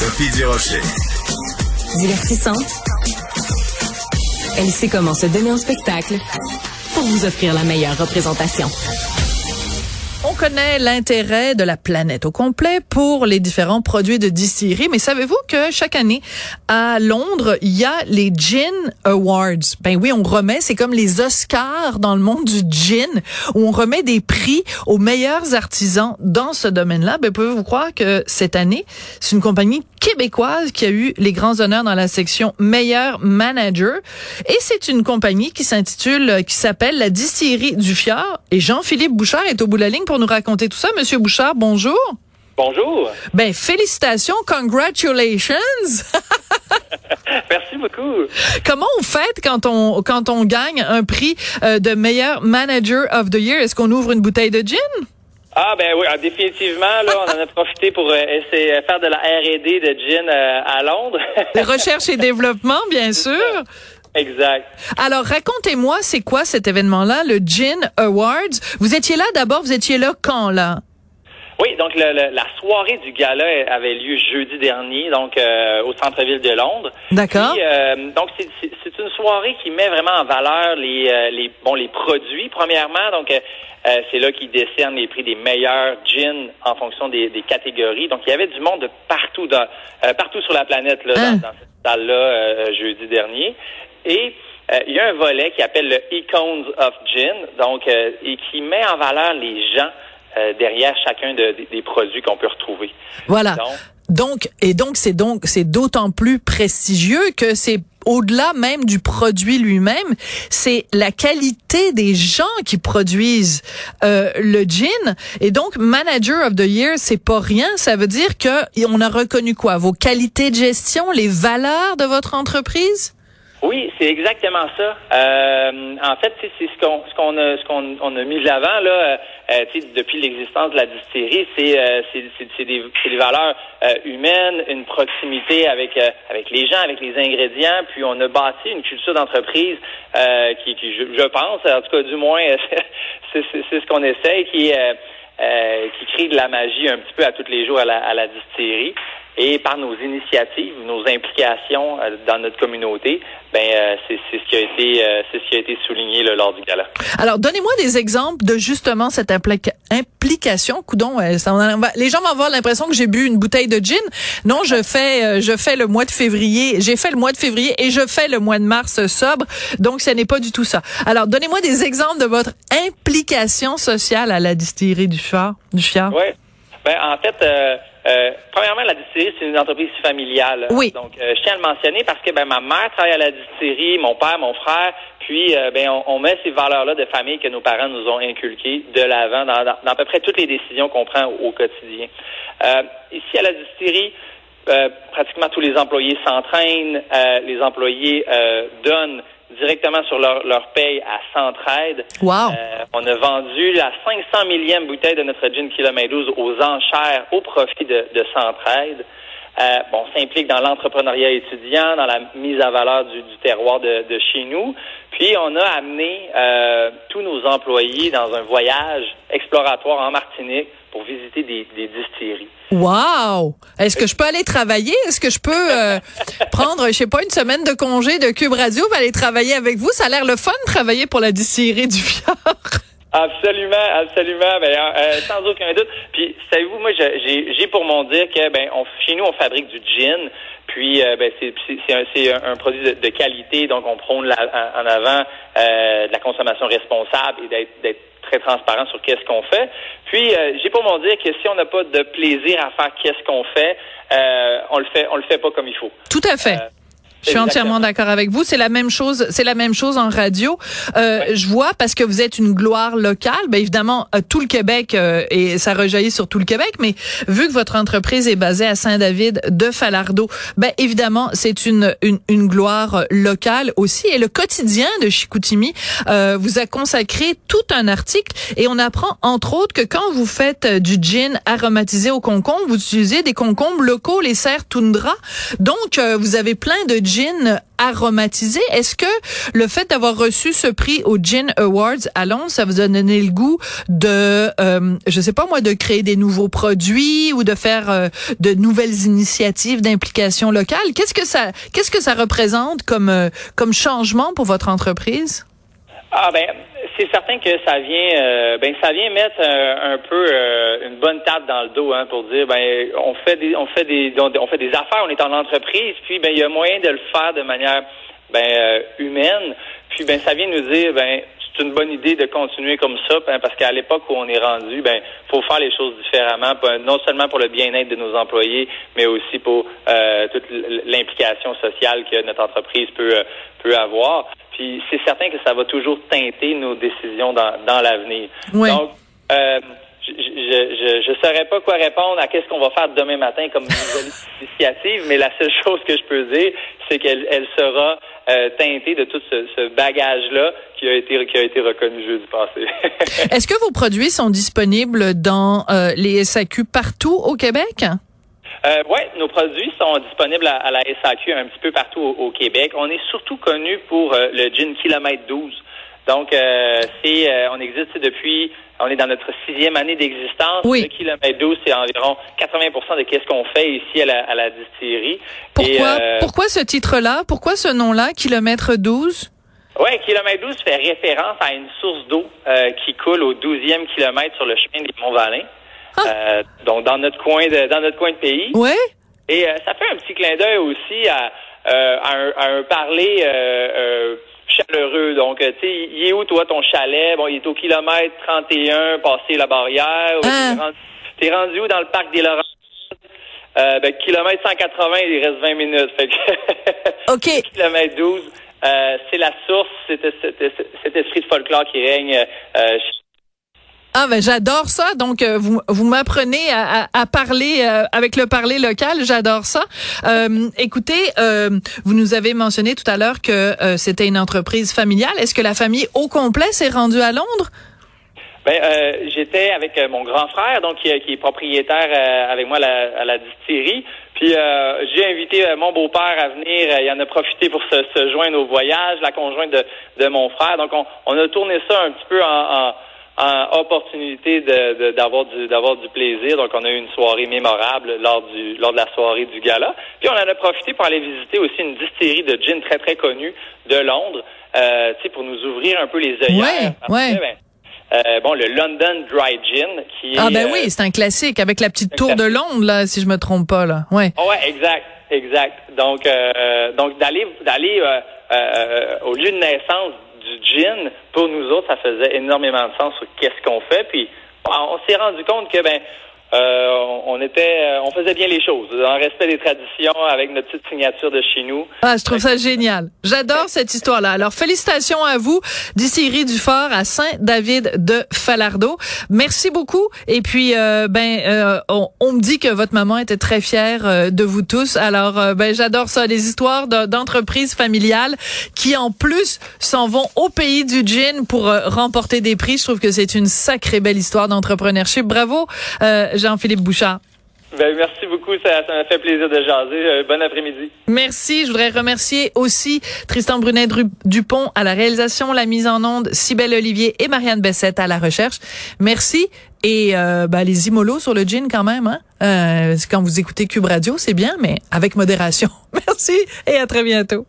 Sophie Durocher. Divertissante. Elle sait comment se donner en spectacle pour vous offrir la meilleure représentation. On connaît l'intérêt de la planète au complet pour les différents produits de distillerie, mais savez-vous que chaque année à Londres, il y a les Gin Awards. Ben oui, on remet, c'est comme les Oscars dans le monde du gin, où on remet des prix aux meilleurs artisans dans ce domaine-là. Ben pouvez-vous croire que cette année, c'est une compagnie québécoise qui a eu les grands honneurs dans la section meilleur manager, et c'est une compagnie qui s'intitule, qui s'appelle la Distillerie du Fjord. Et Jean-Philippe Bouchard est au bout de la ligne pour nous raconter tout ça. Monsieur Bouchard, bonjour. Bonjour. Ben, félicitations, congratulations. Merci beaucoup. Comment on fait quand on quand on gagne un prix euh, de meilleur manager of the year? Est-ce qu'on ouvre une bouteille de gin? Ah ben oui, ah, définitivement là, on en a profité pour euh, essayer de faire de la R&D de gin euh, à Londres. Recherche et développement, bien sûr. Exact. Alors, racontez-moi, c'est quoi cet événement-là, le Gin Awards? Vous étiez là d'abord, vous étiez là quand, là? Oui, donc le, le, la soirée du gala avait lieu jeudi dernier, donc euh, au centre-ville de Londres. D'accord. Euh, donc c'est c'est une soirée qui met vraiment en valeur les euh, les bon les produits premièrement. Donc euh, c'est là qu'ils décernent les prix des meilleurs gins en fonction des, des catégories. Donc il y avait du monde de partout dans euh, partout sur la planète là, Hein? dans, dans cette salle-là jeudi dernier. Et euh, il y a un volet qui appelle le Icons of Gin, donc euh, et qui met en valeur les gens euh, derrière chacun de- des- des produits qu'on peut retrouver. Voilà. Donc, Donc, et donc, c'est donc, c'est d'autant plus prestigieux que c'est au-delà même du produit lui-même, c'est la qualité des gens qui produisent euh, le gin. Et donc, Manager of the Year, c'est pas rien. Ça veut dire que on a reconnu quoi? Vos qualités de gestion, les valeurs de votre entreprise? Oui, c'est exactement ça. Euh, en fait, c'est ce qu'on ce qu'on a ce qu'on on a mis de l'avant là, euh, depuis l'existence de la distillerie, c'est euh, c'est des des valeurs euh, humaines, une proximité avec euh, avec les gens, avec les ingrédients, puis on a bâti une culture d'entreprise euh, qui qui je, je pense, en tout cas du moins c'est ce qu'on essaie qui qui crée de la magie un petit peu à tous les jours à la, à la distillerie. Et par nos initiatives, nos implications euh, dans notre communauté, ben euh, c'est c'est ce qui a été euh, c'est ce qui a été souligné là, lors du gala. Alors, donnez-moi des exemples de justement cette implica- implication. Coudon, euh, les gens vont avoir l'impression que j'ai bu une bouteille de gin. Non, je fais, je fais le mois de février. J'ai fait le mois de février et je fais le mois de mars sobre. Donc, ce n'est pas du tout ça. Alors, donnez-moi des exemples de votre implication sociale à la distillerie du Fjord. Du Fjord. Oui. Ben, en fait, euh, euh, premièrement, la distillerie, c'est une entreprise familiale. Oui. Donc, euh, je tiens à le mentionner parce que ben, ma mère travaille à la distillerie, mon père, mon frère, puis euh, ben, on, on met ces valeurs-là de famille que nos parents nous ont inculquées de l'avant dans, dans- dans à peu près toutes les décisions qu'on prend au, au quotidien. Euh, ici, à la distillerie, euh, pratiquement tous les employés s'entraînent, euh, les employés euh, donnent directement sur leur, leur paye à Centraide. Wow. Euh, on a vendu la 500 millième bouteille de notre gin kilomètre 12 aux enchères au profit de, de Centraide. Euh, bon, on s'implique dans l'entrepreneuriat étudiant, dans la mise à valeur du, du terroir de, de chez nous. Puis on a amené euh, tous nos employés dans un voyage exploratoire en Martinique pour visiter des, des distilleries. Wow! Est-ce que je peux aller travailler? Est-ce que je peux euh, prendre, je sais pas, une semaine de congé de Cube Radio pour aller travailler avec vous? Ça a l'air le fun de travailler pour la distillerie du Fjord. Absolument, absolument, ben, euh, sans aucun doute. Puis, savez-vous, moi, j'ai- pour mon dire que, ben, on, chez nous, on fabrique du gin, puis, euh, ben, c'est un, c'est un, produit de, de qualité, donc on prône la- en avant euh, de la consommation responsable et d'être d'être très transparent sur qu'est-ce qu'on fait. Puis, euh, j'ai pour mon dire que si on n'a pas de plaisir à faire qu'est-ce qu'on fait, euh, on le fait, on le fait pas comme il faut. Tout à fait. Je suis entièrement d'accord avec vous. C'est la même chose. C'est la même chose en radio. Euh, Je vois parce que vous êtes une gloire locale. Ben évidemment, euh, tout le Québec euh, et ça rejaillit sur tout le Québec. Mais vu que votre entreprise est basée à Saint-David de Falardeau, ben évidemment, c'est une, une une gloire locale aussi. Et le quotidien de Chicoutimi euh, vous a consacré tout un article et on apprend entre autres que quand vous faites euh, du gin aromatisé au concombre, vous utilisez des concombres locaux, les serres toundra. Donc euh, vous avez plein de gin aromatisé. Est-ce que le fait d'avoir reçu ce prix au Gin Awards à Londres, ça vous a donné le goût de, euh, je sais pas moi, de créer des nouveaux produits ou de faire euh, de nouvelles initiatives d'implication locale? Qu'est-ce que ça, qu'est-ce que ça représente comme euh, comme changement pour votre entreprise? Ah ben, c'est certain que ça vient, euh, ben ça vient mettre un, peu une bonne table dans le dos, hein, pour dire, ben on fait des, on fait des, on fait des affaires, on est en entreprise, puis ben il y a moyen de le faire de manière ben humaine, puis ben ça vient nous dire, ben c'est une bonne idée de continuer comme ça, hein, parce qu'à l'époque où on est rendu, ben, faut faire les choses différemment, non seulement pour le bien-être de nos employés, mais aussi pour euh, toute l'implication sociale que notre entreprise peut euh, peut avoir. Puis c'est certain que ça va toujours teinter nos décisions dans, dans l'avenir. Donc, euh, je, je, je, saurais pas quoi répondre à qu'est-ce qu'on va faire demain matin comme nouvelle initiative, mais la seule chose que je peux dire, c'est qu'elle elle sera euh, teintée de tout ce, ce bagage-là qui a été qui a été reconnu jeudi passé. Est-ce que vos produits sont disponibles dans euh, les SAQ partout au Québec? Euh, oui, nos produits sont disponibles à, la SAQ un petit peu partout au, Québec. On est surtout connu pour euh, le gin kilomètre 12. Donc, euh, c'est, euh, on existe depuis, on est dans notre sixième année d'existence. Oui. Le kilomètre 12, c'est environ 80% de qu'est-ce qu'on fait ici à la, à la distillerie. Pourquoi, pourquoi ce titre-là? Pourquoi ce nom-là, kilomètre 12? Oui, kilomètre 12 fait référence à une source d'eau qui coule au 12e kilomètre sur le chemin des Monts-Valin. Ah. Euh, donc dans notre coin de dans notre coin de pays. Ouais. Et euh, ça fait un petit clin d'œil aussi à, euh, à, un, à, un, parler chaleureux. Donc, tu sais, il est où toi ton chalet? Bon, il est au kilomètre 31, passé la barrière. Ah. T'es rendu, rendu où dans le parc des Laurents euh, ben, kilomètre 180, il reste 20 minutes. Fait que OK. kilomètre 12, euh, c'est la source, c'est cet esprit de folklore qui règne euh, ah ben j'adore ça. Donc euh, vous vous m'apprenez à, à, parler euh, avec le parler local. J'adore ça. Euh, écoutez, vous nous avez mentionné tout à l'heure que c'était une entreprise familiale. Est-ce que la famille au complet s'est rendue à Londres? Ben, j'étais avec mon grand frère, donc qui, est propriétaire avec moi à la distillerie. Puis j'ai invité mon beau-père à venir. il en a profité pour se, joindre au voyage, la conjointe de, de mon frère. Donc on, on a tourné ça un petit peu en, en opportunité d'avoir du d'avoir du plaisir. Donc, on a eu une soirée mémorable lors du lors de la soirée du gala. Puis, on en a profité pour aller visiter aussi une distillerie de gin très très connue de Londres, euh, tu sais, pour nous ouvrir un peu les œillères. Ouais, ouais. Ben, euh, bon, le London Dry Gin, qui ah ben oui, c'est un classique avec la petite tour de Londres là, si je me trompe pas là. Ouais. ouais, exact, exact. Donc, euh, donc d'aller d'aller au lieu de naissance du gin, pour nous autres, ça faisait énormément de sens sur qu'est-ce qu'on fait. Puis on s'est rendu compte que ben euh, on était, euh, on faisait bien les choses, en respect des traditions, avec notre petite signature de chez nous. Ah, je trouve ça génial. J'adore cette histoire-là. Alors, félicitations à vous, d'ici Dufort à Saint-David de Falardeau. Merci beaucoup. Et puis, euh, ben, on, me dit que votre maman était très fière de vous tous. Alors, ben, j'adore ça, les histoires d'entreprises familiales qui, en plus, s'en vont au pays du gin pour remporter des prix. Je trouve que c'est une sacrée belle histoire d'entrepreneurship. Bravo. Jean-Philippe Bouchard. Ben, merci beaucoup, ça m'a fait plaisir de jaser. Euh, bon après-midi. Merci. Je voudrais remercier aussi Tristan Brunet-Dupont à la réalisation, la mise en onde, Cybelle Olivier et Marianne Bessette à la recherche. Merci. Et euh, ben, les imolos sur le gin quand même. Hein? Euh, quand vous écoutez Cube Radio, c'est bien, mais avec modération. Merci et à très bientôt.